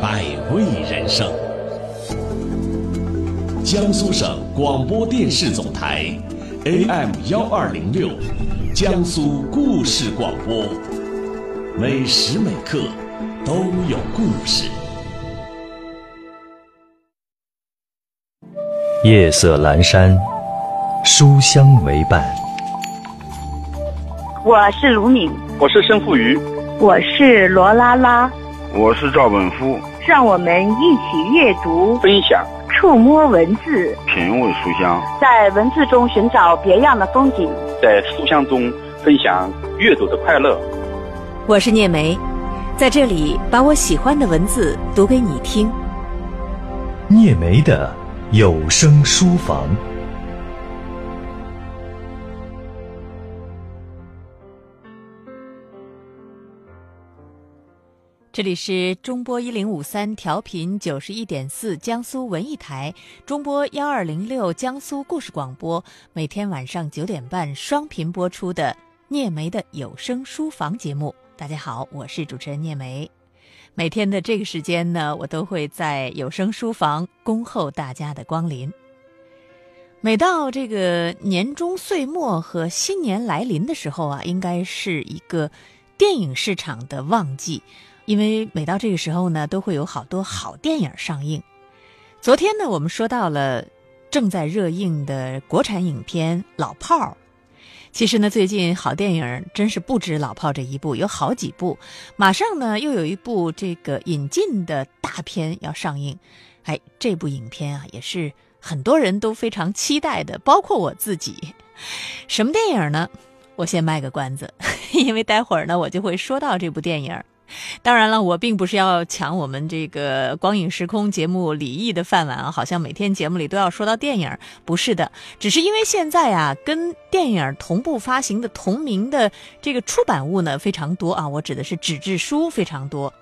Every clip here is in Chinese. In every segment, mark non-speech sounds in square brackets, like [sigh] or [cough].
百味人生。江苏省广播电视总台，AM 幺二零六，江苏故事广播，每时每刻都有故事。夜色阑珊，书香为伴。我是卢敏，我是申富余，我是罗拉拉，我是赵本夫。让我们一起阅读、分享、触摸文字，品味书香，在文字中寻找别样的风景，在书香中分享阅读的快乐。我是聂梅，在这里把我喜欢的文字读给你听。聂梅的有声书房。这里是中波一零五三调频九十一点四江苏文艺台，中波幺二零六江苏故事广播，每天晚上九点半双频播出的聂梅的有声书房节目。大家好，我是主持人聂梅。每天的这个时间呢，我都会在有声书房恭候大家的光临。每到这个年终岁末和新年来临的时候啊，应该是一个电影市场的旺季。因为每到这个时候呢，都会有好多好电影上映。昨天呢，我们说到了正在热映的国产影片《老炮儿》。其实呢，最近好电影真是不止《老炮》这一部，有好几部。马上呢，又有一部这个引进的大片要上映。哎，这部影片啊，也是很多人都非常期待的，包括我自己。什么电影呢？我先卖个关子，[laughs] 因为待会儿呢，我就会说到这部电影。[laughs] 当然了，我并不是要抢我们这个光影时空节目李毅的饭碗啊，好像每天节目里都要说到电影，不是的，只是因为现在啊，跟电影同步发行的同名的这个出版物呢非常多啊，我指的是纸质书非常多，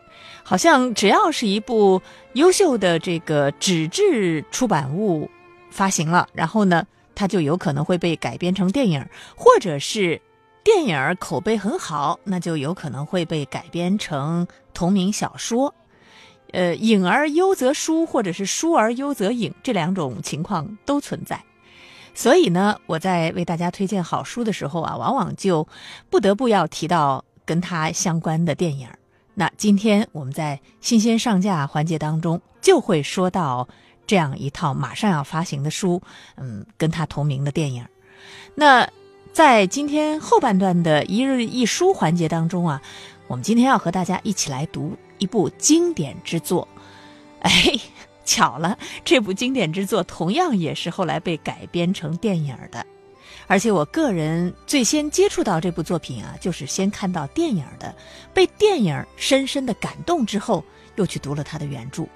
好像只要是一部优秀的这个纸质出版物发行了，然后呢，它就有可能会被改编成电影，或者是。电影口碑很好，那就有可能会被改编成同名小说。呃，影而优则书，或者是书而优则影，这两种情况都存在。所以呢，我在为大家推荐好书的时候啊，往往就不得不要提到跟它相关的电影。那今天我们在新鲜上架环节当中，就会说到这样一套马上要发行的书，嗯，跟它同名的电影。那。在今天后半段的一日一书环节当中啊，我们今天要和大家一起来读一部经典之作。[laughs] 哎，巧了，这部经典之作同样也是后来被改编成电影的。而且我个人最先接触到这部作品啊，就是先看到电影的，被电影深深的感动之后，又去读了他的原著。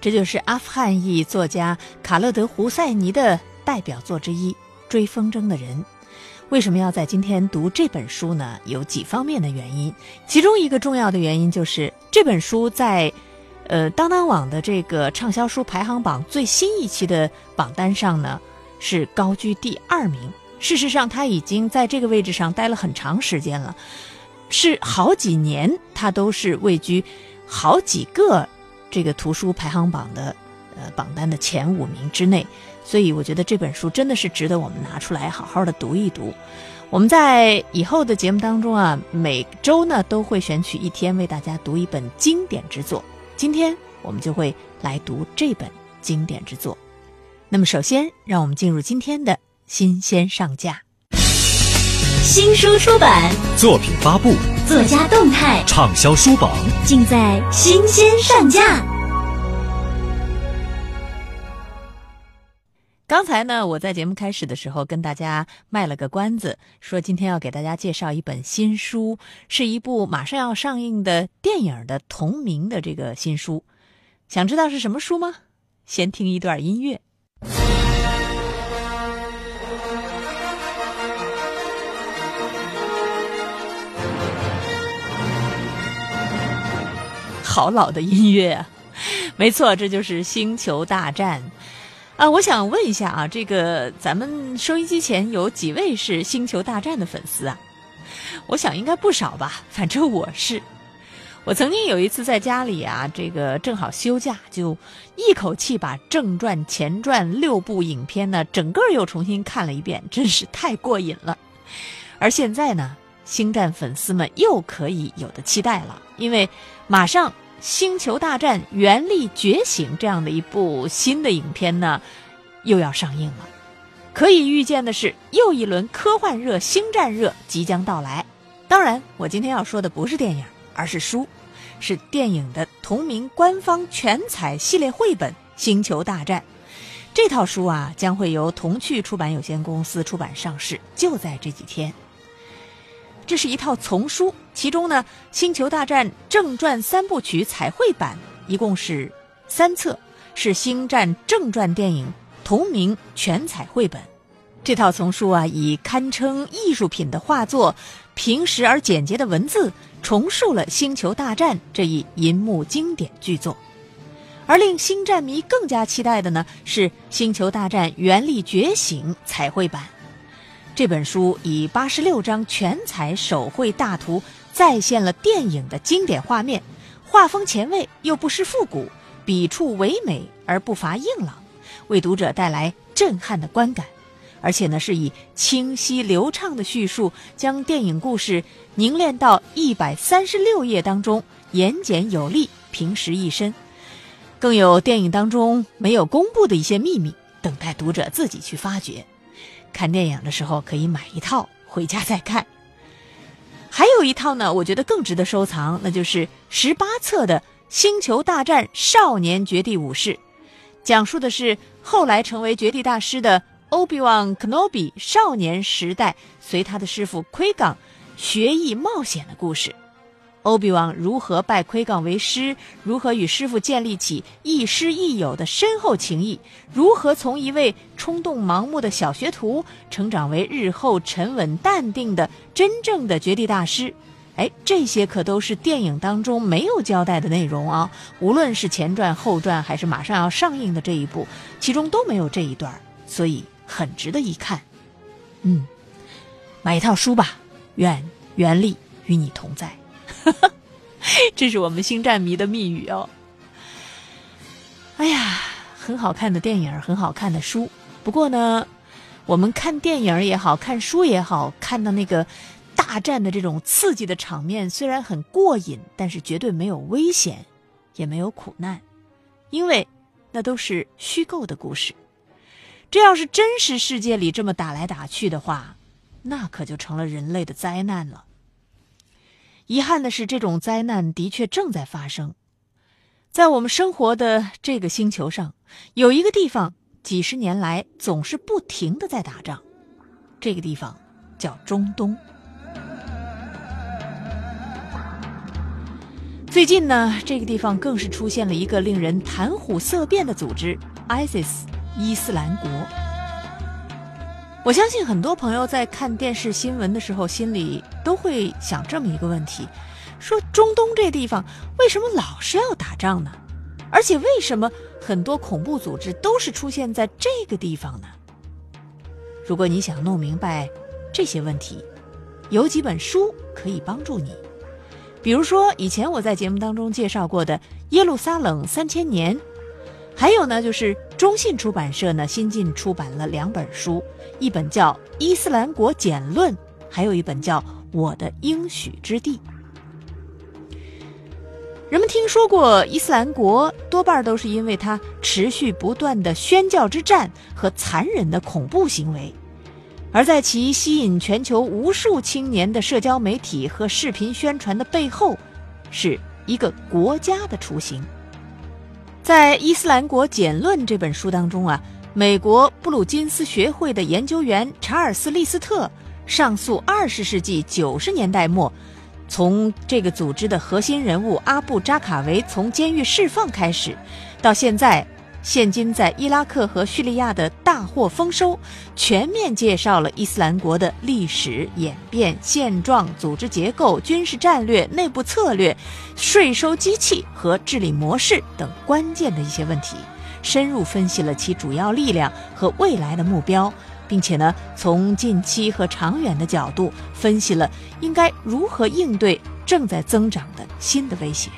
这就是阿富汗裔作家卡勒德·胡塞尼的代表作之一《追风筝的人》。为什么要在今天读这本书呢？有几方面的原因，其中一个重要的原因就是这本书在，呃，当当网的这个畅销书排行榜最新一期的榜单上呢，是高居第二名。事实上，他已经在这个位置上待了很长时间了，是好几年，他都是位居好几个这个图书排行榜的呃榜单的前五名之内。所以我觉得这本书真的是值得我们拿出来好好的读一读。我们在以后的节目当中啊，每周呢都会选取一天为大家读一本经典之作。今天我们就会来读这本经典之作。那么首先，让我们进入今天的新鲜上架。新书出版，作品发布，作家动态，畅销书榜，尽在新鲜上架。刚才呢，我在节目开始的时候跟大家卖了个关子，说今天要给大家介绍一本新书，是一部马上要上映的电影的同名的这个新书。想知道是什么书吗？先听一段音乐。好老的音乐啊！没错，这就是《星球大战》。啊，我想问一下啊，这个咱们收音机前有几位是《星球大战》的粉丝啊？我想应该不少吧，反正我是。我曾经有一次在家里啊，这个正好休假，就一口气把正传、前传六部影片呢，整个又重新看了一遍，真是太过瘾了。而现在呢，星战粉丝们又可以有的期待了，因为马上《星球大战：原力觉醒》这样的一部新的影片呢，又要上映了。可以预见的是，又一轮科幻热、星战热即将到来。当然，我今天要说的不是电影，而是书，是电影的同名官方全彩系列绘本《星球大战》。这套书啊，将会由童趣出版有限公司出版上市，就在这几天。这是一套丛书，其中呢，《星球大战》正传三部曲彩绘版一共是三册，是星战正传电影同名全彩绘本。这套丛书啊，以堪称艺术品的画作、平实而简洁的文字，重述了《星球大战》这一银幕经典巨作。而令星战迷更加期待的呢，是《星球大战：原力觉醒》彩绘版。这本书以八十六张全彩手绘大图，再现了电影的经典画面，画风前卫又不失复古，笔触唯美而不乏硬朗，为读者带来震撼的观感。而且呢，是以清晰流畅的叙述，将电影故事凝练到一百三十六页当中，言简有力，平实一身。更有电影当中没有公布的一些秘密，等待读者自己去发掘。看电影的时候可以买一套回家再看。[laughs] 还有一套呢，我觉得更值得收藏，那就是十八册的《星球大战：少年绝地武士》，讲述的是后来成为绝地大师的。欧比旺·肯诺比少年时代随他的师傅奎刚学艺冒险的故事，欧比旺如何拜奎刚为师，如何与师傅建立起亦师亦友的深厚情谊，如何从一位冲动盲目的小学徒成长为日后沉稳淡定的真正的绝地大师？哎，这些可都是电影当中没有交代的内容啊！无论是前传、后传，还是马上要上映的这一部，其中都没有这一段，所以。很值得一看，嗯，买一套书吧。愿原力与你同在，[laughs] 这是我们星战迷的密语哦。哎呀，很好看的电影，很好看的书。不过呢，我们看电影也好看书也好，看到那个大战的这种刺激的场面，虽然很过瘾，但是绝对没有危险，也没有苦难，因为那都是虚构的故事。这要是真实世界里这么打来打去的话，那可就成了人类的灾难了。遗憾的是，这种灾难的确正在发生。在我们生活的这个星球上，有一个地方几十年来总是不停的在打仗，这个地方叫中东。最近呢，这个地方更是出现了一个令人谈虎色变的组织 ——ISIS。伊斯兰国，我相信很多朋友在看电视新闻的时候，心里都会想这么一个问题：说中东这地方为什么老是要打仗呢？而且为什么很多恐怖组织都是出现在这个地方呢？如果你想弄明白这些问题，有几本书可以帮助你。比如说，以前我在节目当中介绍过的《耶路撒冷三千年》。还有呢，就是中信出版社呢新近出版了两本书，一本叫《伊斯兰国简论》，还有一本叫《我的应许之地》。人们听说过伊斯兰国，多半都是因为它持续不断的宣教之战和残忍的恐怖行为，而在其吸引全球无数青年的社交媒体和视频宣传的背后，是一个国家的雏形。在《伊斯兰国简论》这本书当中啊，美国布鲁金斯学会的研究员查尔斯·利斯特上诉二十世纪九十年代末，从这个组织的核心人物阿布扎卡维从监狱释放开始，到现在。现今在伊拉克和叙利亚的大获丰收，全面介绍了伊斯兰国的历史演变、现状、组织结构、军事战略、内部策略、税收机器和治理模式等关键的一些问题，深入分析了其主要力量和未来的目标，并且呢，从近期和长远的角度分析了应该如何应对正在增长的新的威胁。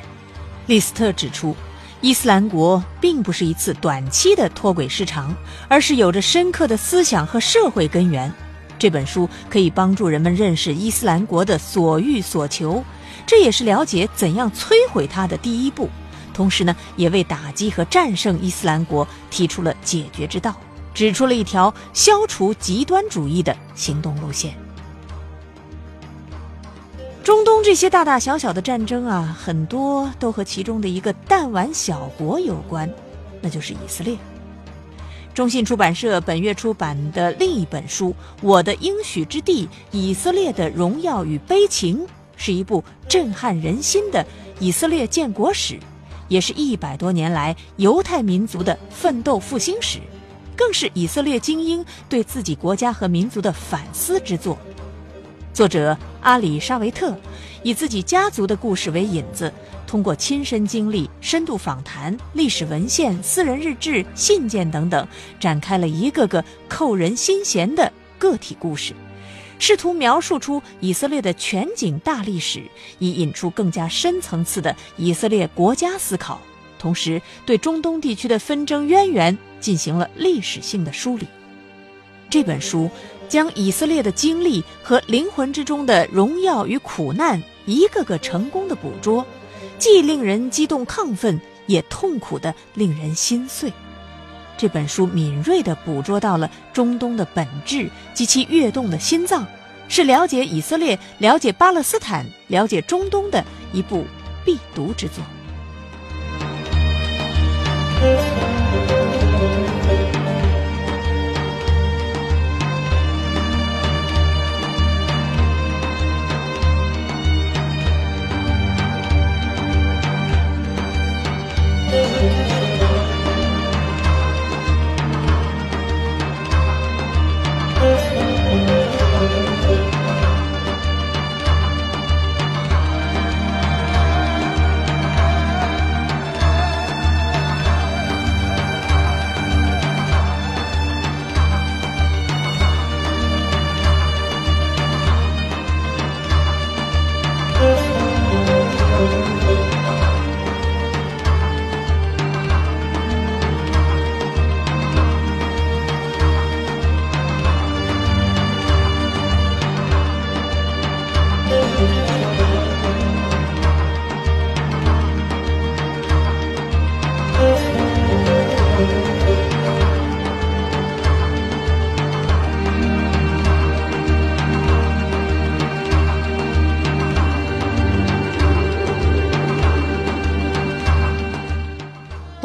利斯特指出，伊斯兰国并不是一次短期的脱轨失常，而是有着深刻的思想和社会根源。这本书可以帮助人们认识伊斯兰国的所欲所求，这也是了解怎样摧毁它的第一步。同时呢，也为打击和战胜伊斯兰国提出了解决之道，指出了一条消除极端主义的行动路线。中东这些大大小小的战争啊，很多都和其中的一个弹丸小国有关，那就是以色列。中信出版社本月出版的另一本书《我的应许之地：以色列的荣耀与悲情》，是一部震撼人心的以色列建国史。也是一百多年来犹太民族的奋斗复兴史，更是以色列精英对自己国家和民族的反思之作。作者阿里沙维特以自己家族的故事为引子，通过亲身经历、深度访谈、历史文献、私人日志、信件等等，展开了一个个扣人心弦的个体故事。试图描述出以色列的全景大历史，以引出更加深层次的以色列国家思考，同时对中东地区的纷争渊源进行了历史性的梳理。这本书将以色列的经历和灵魂之中的荣耀与苦难一个个成功的捕捉，既令人激动亢奋，也痛苦的令人心碎。这本书敏锐地捕捉到了中东的本质及其跃动的心脏，是了解以色列、了解巴勒斯坦、了解中东的一部必读之作。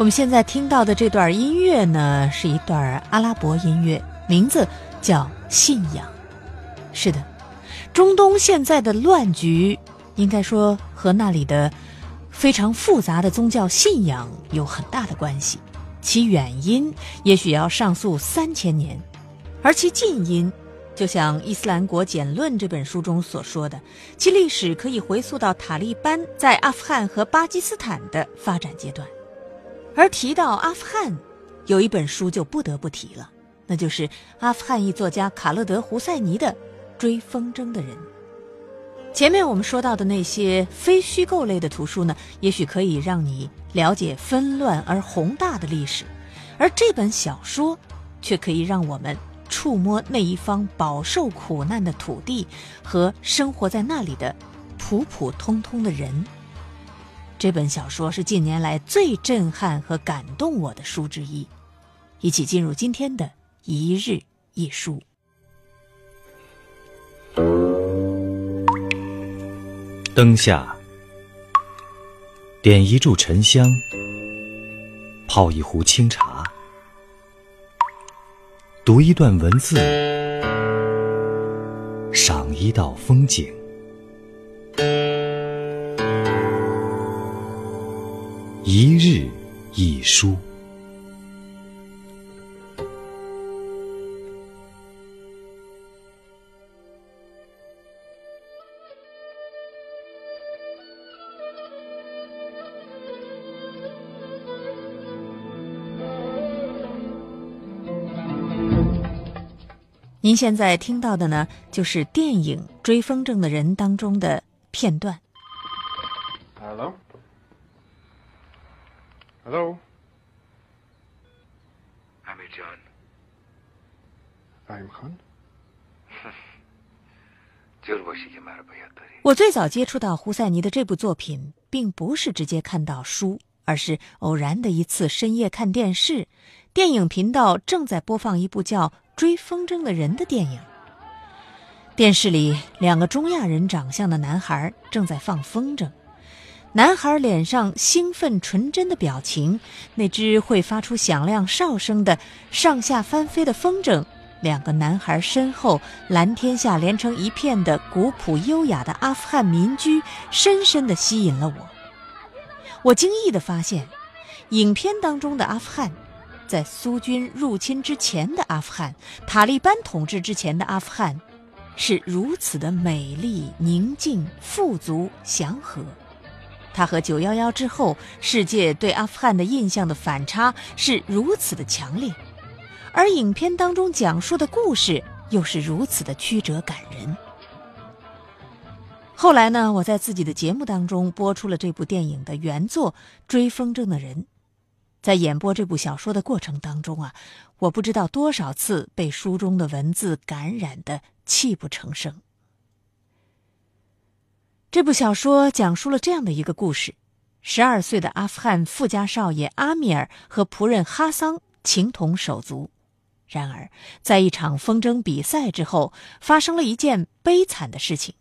我们现在听到的这段音乐呢，是一段阿拉伯音乐，名字叫《信仰》。是的，中东现在的乱局，应该说和那里的非常复杂的宗教信仰有很大的关系。其远因也许要上溯三千年，而其近因，就像《伊斯兰国简论》这本书中所说的，其历史可以回溯到塔利班在阿富汗和巴基斯坦的发展阶段。而提到阿富汗，有一本书就不得不提了，那就是阿富汗裔作家卡勒德·胡塞尼的《追风筝的人》。前面我们说到的那些非虚构类的图书呢，也许可以让你了解纷乱而宏大的历史，而这本小说却可以让我们触摸那一方饱受苦难的土地和生活在那里的普普通通的人。这本小说是近年来最震撼和感动我的书之一，一起进入今天的一日一书。灯下，点一炷沉香，泡一壶清茶，读一段文字，赏一道风景。一日一书。您现在听到的呢，就是电影《追风筝的人》当中的片段。Hello? Hello? Amir John. Rahim Khan? جرباشی [laughs] مرا باید داری 我最早接触到胡赛尼的这部作品，并不是直接看到书，而是偶然的一次深夜看电视，电影频道正在播放一部叫《追风筝的人》的电影。电视里，两个中亚人长相的男孩正在放风筝， 男孩脸上兴奋纯真的表情，那只会发出响亮哨声的上下翻飞的风筝。两个男孩身后，蓝天下连成一片的古朴优雅的阿富汗民居，深深地吸引了我。我惊异地发现，影片当中的阿富汗，在苏军入侵之前的阿富汗，塔利班统治之前的阿富汗，是如此的美丽、宁静、富足、祥和。它和九幺幺之后世界对阿富汗的印象的反差是如此的强烈。而影片当中讲述的故事又是如此的曲折感人。后来呢，我在自己的节目当中播出了这部电影的原作《追风筝的人》。在演播这部小说的过程当中啊，我不知道多少次被书中的文字感染的泣不成声。这部小说讲述了这样的一个故事：十二岁的阿富汗富家少爷阿米尔和仆人哈桑情同手足。然而，在一场风筝比赛之后，发生了一件悲惨的事情。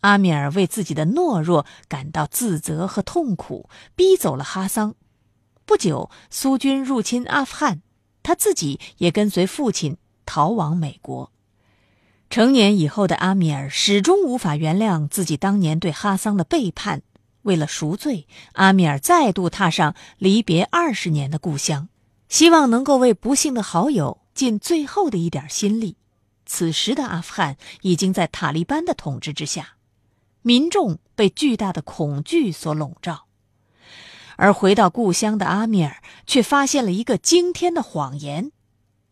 阿米尔为自己的懦弱感到自责和痛苦，逼走了哈桑。不久，苏军入侵阿富汗，他自己也跟随父亲逃往美国。成年以后的阿米尔始终无法原谅自己当年对哈桑的背叛。为了赎罪，阿米尔再度踏上离别二十年的故乡，希望能够为不幸的好友。尽最后的一点心力。此时的阿富汗已经在塔利班的统治之下，民众被巨大的恐惧所笼罩。而回到故乡的阿米尔却发现了一个惊天的谎言，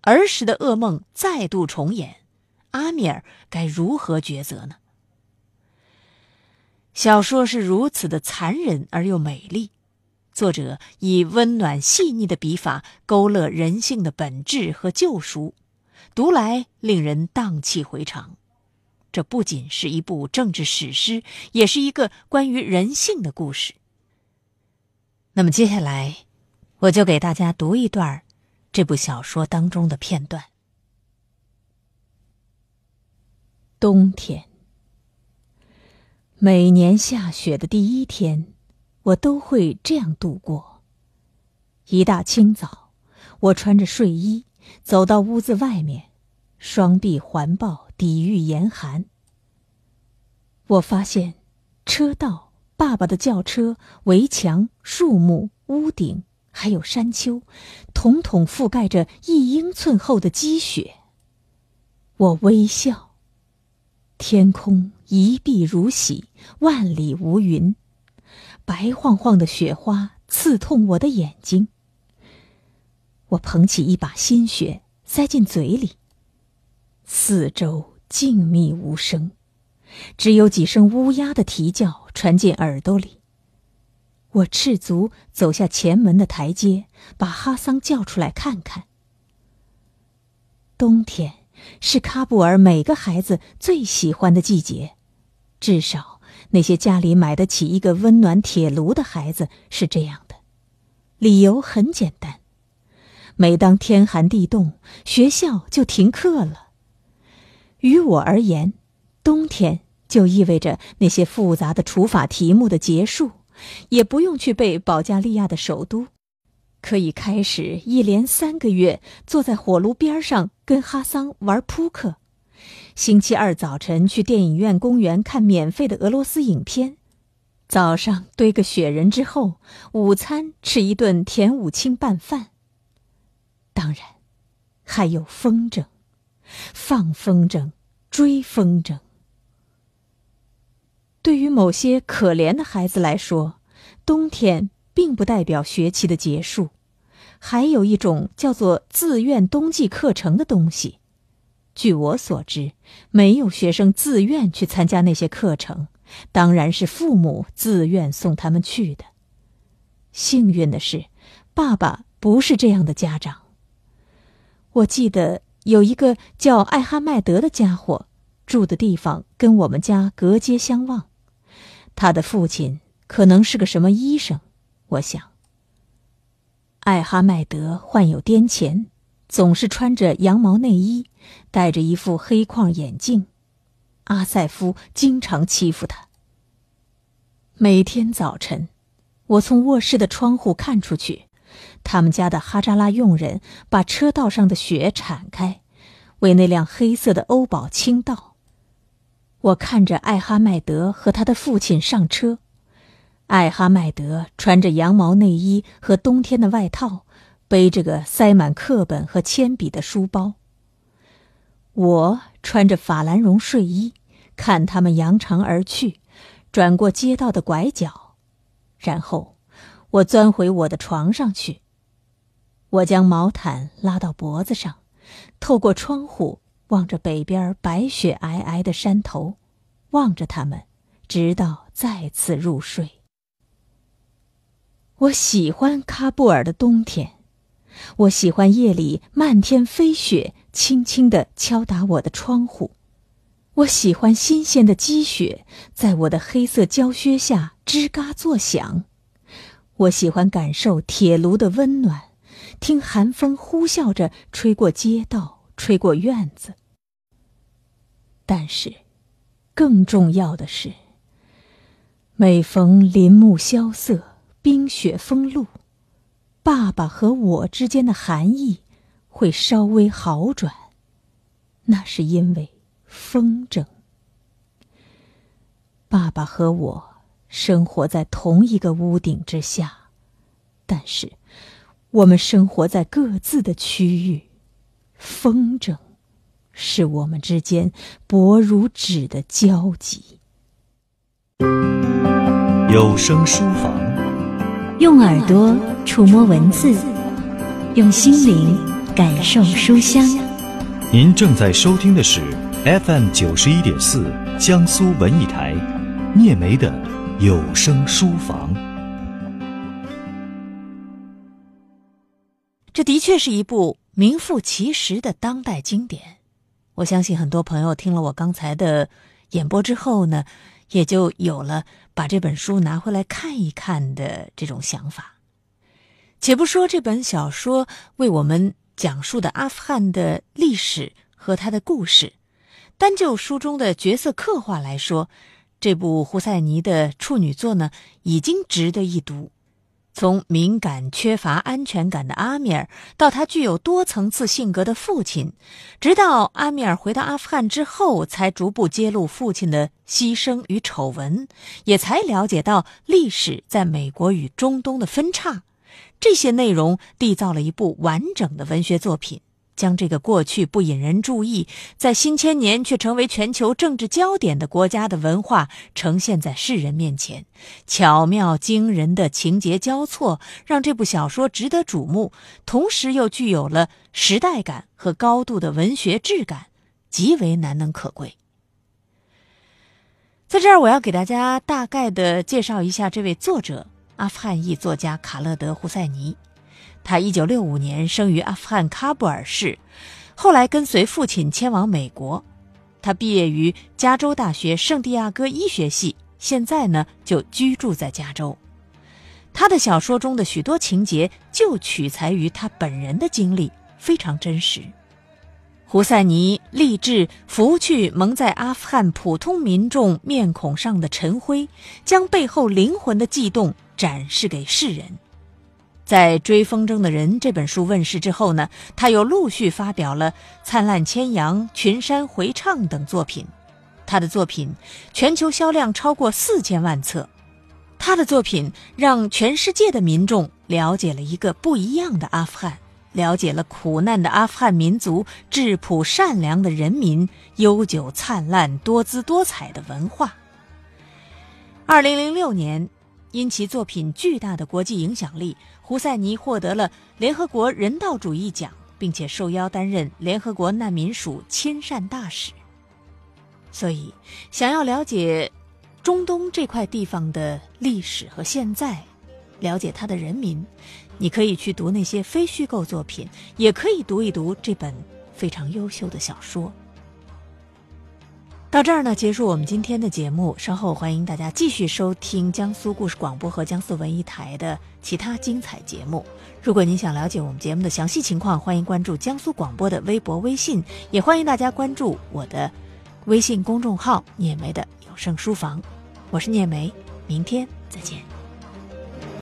儿时的噩梦再度重演。阿米尔该如何抉择呢？小说是如此的残忍而又美丽。作者以温暖细腻的笔法勾勒人性的本质和救赎，读来令人荡气回肠。这不仅是一部政治史诗，也是一个关于人性的故事。那么接下来，我就给大家读一段这部小说当中的片段。冬天，每年下雪的第一天。我都会这样度过。一大清早，我穿着睡衣走到屋子外面，双臂环抱，抵御严寒。我发现，车道、爸爸的轿车、围墙、树木、屋顶，还有山丘，统统覆盖着一英寸厚的积雪。我微笑。天空一碧如洗，万里无云。白晃晃的雪花刺痛我的眼睛。我捧起一把新雪，塞进嘴里。四周静谧无声，只有几声乌鸦的啼叫传进耳朵里。我赤足走下前门的台阶，把哈桑叫出来看看。冬天是喀布尔每个孩子最喜欢的季节，至少。那些家里买得起一个温暖铁炉的孩子是这样的，理由很简单：每当天寒地冻，学校就停课了。于我而言，冬天就意味着那些复杂的除法题目的结束，也不用去背保加利亚的首都，可以开始一连三个月坐在火炉边上跟哈桑玩扑克。星期二早晨去电影院、公园看免费的俄罗斯影片，早上堆个雪人之后，午餐吃一顿甜五青拌饭。当然，还有风筝，放风筝，追风筝。对于某些可怜的孩子来说，冬天并不代表学期的结束，还有一种叫做自愿冬季课程的东西。据我所知，没有学生自愿去参加那些课程，当然是父母自愿送他们去的。幸运的是，爸爸不是这样的家长。我记得有一个叫艾哈迈德的家伙，住的地方跟我们家隔街相望。他的父亲可能是个什么医生，我想。艾哈迈德患有癫痫，总是穿着羊毛内衣，戴着一副黑框眼镜。阿塞夫经常欺负他。每天早晨，我从卧室的窗户看出去，他们家的哈扎拉佣人把车道上的雪铲开，为那辆黑色的欧宝清道。我看着艾哈迈德和他的父亲上车。艾哈迈德穿着羊毛内衣和冬天的外套，背着个塞满课本和铅笔的书包。我穿着法兰绒睡衣，看他们扬长而去，转过街道的拐角，然后我钻回我的床上去。我将毛毯拉到脖子上，透过窗户望着北边白雪皑皑的山头，望着他们，直到再次入睡。我喜欢喀布尔的冬天，我喜欢夜里漫天飞雪轻轻地敲打我的窗户，我喜欢新鲜的积雪在我的黑色胶靴下吱嘎作响，我喜欢感受铁炉的温暖，听寒风呼啸着吹过街道，吹过院子。但是，更重要的是，每逢林木萧瑟。冰雪封路，爸爸和我之间的寒意会稍微好转，那是因为风筝。爸爸和我生活在同一个屋顶之下，但是我们生活在各自的区域。风筝是我们之间薄如纸的交集。有声书房。用耳朵触摸文字，用心灵感受书香。您正在收听的是 FM 九十一点四江苏文艺台聂梅的有声书房。这的确是一部名副其实的当代经典。我相信很多朋友听了我刚才的演播之后呢。也就有了把这本书拿回来看一看的这种想法。且不说这本小说为我们讲述的阿富汗的历史和他的故事，单就书中的角色刻画来说，这部胡赛尼的处女作呢，已经值得一读。从敏感、缺乏安全感的阿米尔，到他具有多层次性格的父亲，直到阿米尔回到阿富汗之后，才逐步揭露父亲的牺牲与丑闻，也才了解到历史在美国与中东的分叉。这些内容缔造了一部完整的文学作品。将这个过去不引人注意，在新千年却成为全球政治焦点的国家的文化呈现在世人面前，巧妙惊人的情节交错，让这部小说值得瞩目，同时又具有了时代感和高度的文学质感，极为难能可贵。在这儿，我要给大家大概的介绍一下这位作者——阿富汗裔作家卡勒德·胡塞尼。他一九六五年生于阿富汗喀布尔市，后来跟随父亲迁往美国。他毕业于加州大学圣地亚哥医学系，现在呢就居住在加州。他的小说中的许多情节就取材于他本人的经历，非常真实。胡塞尼立志拂去蒙在阿富汗普通民众面孔上的尘灰，将背后灵魂的悸动展示给世人。在《追风筝的人》这本书问世之后呢，他又陆续发表了《灿烂千阳》《群山回唱》等作品。他的作品全球销量超过四千万册。他的作品让全世界的民众了解了一个不一样的阿富汗，了解了苦难的阿富汗民族、质朴善良的人民、悠久灿烂、多姿多彩的文化。二零零六年。因其作品巨大的国际影响力，胡塞尼获得了联合国人道主义奖，并且受邀担任联合国难民署亲善大使。所以，想要了解中东这块地方的历史和现在，了解它的人民，你可以去读那些非虚构作品，也可以读一读这本非常优秀的小说。到这儿呢，结束我们今天的节目。稍后欢迎大家继续收听江苏故事广播和江苏文艺台的其他精彩节目。如果您想了解我们节目的详细情况，欢迎关注江苏广播的微博、微信，也欢迎大家关注我的微信公众号“聂梅的有声书房”。我是聂梅，明天再见。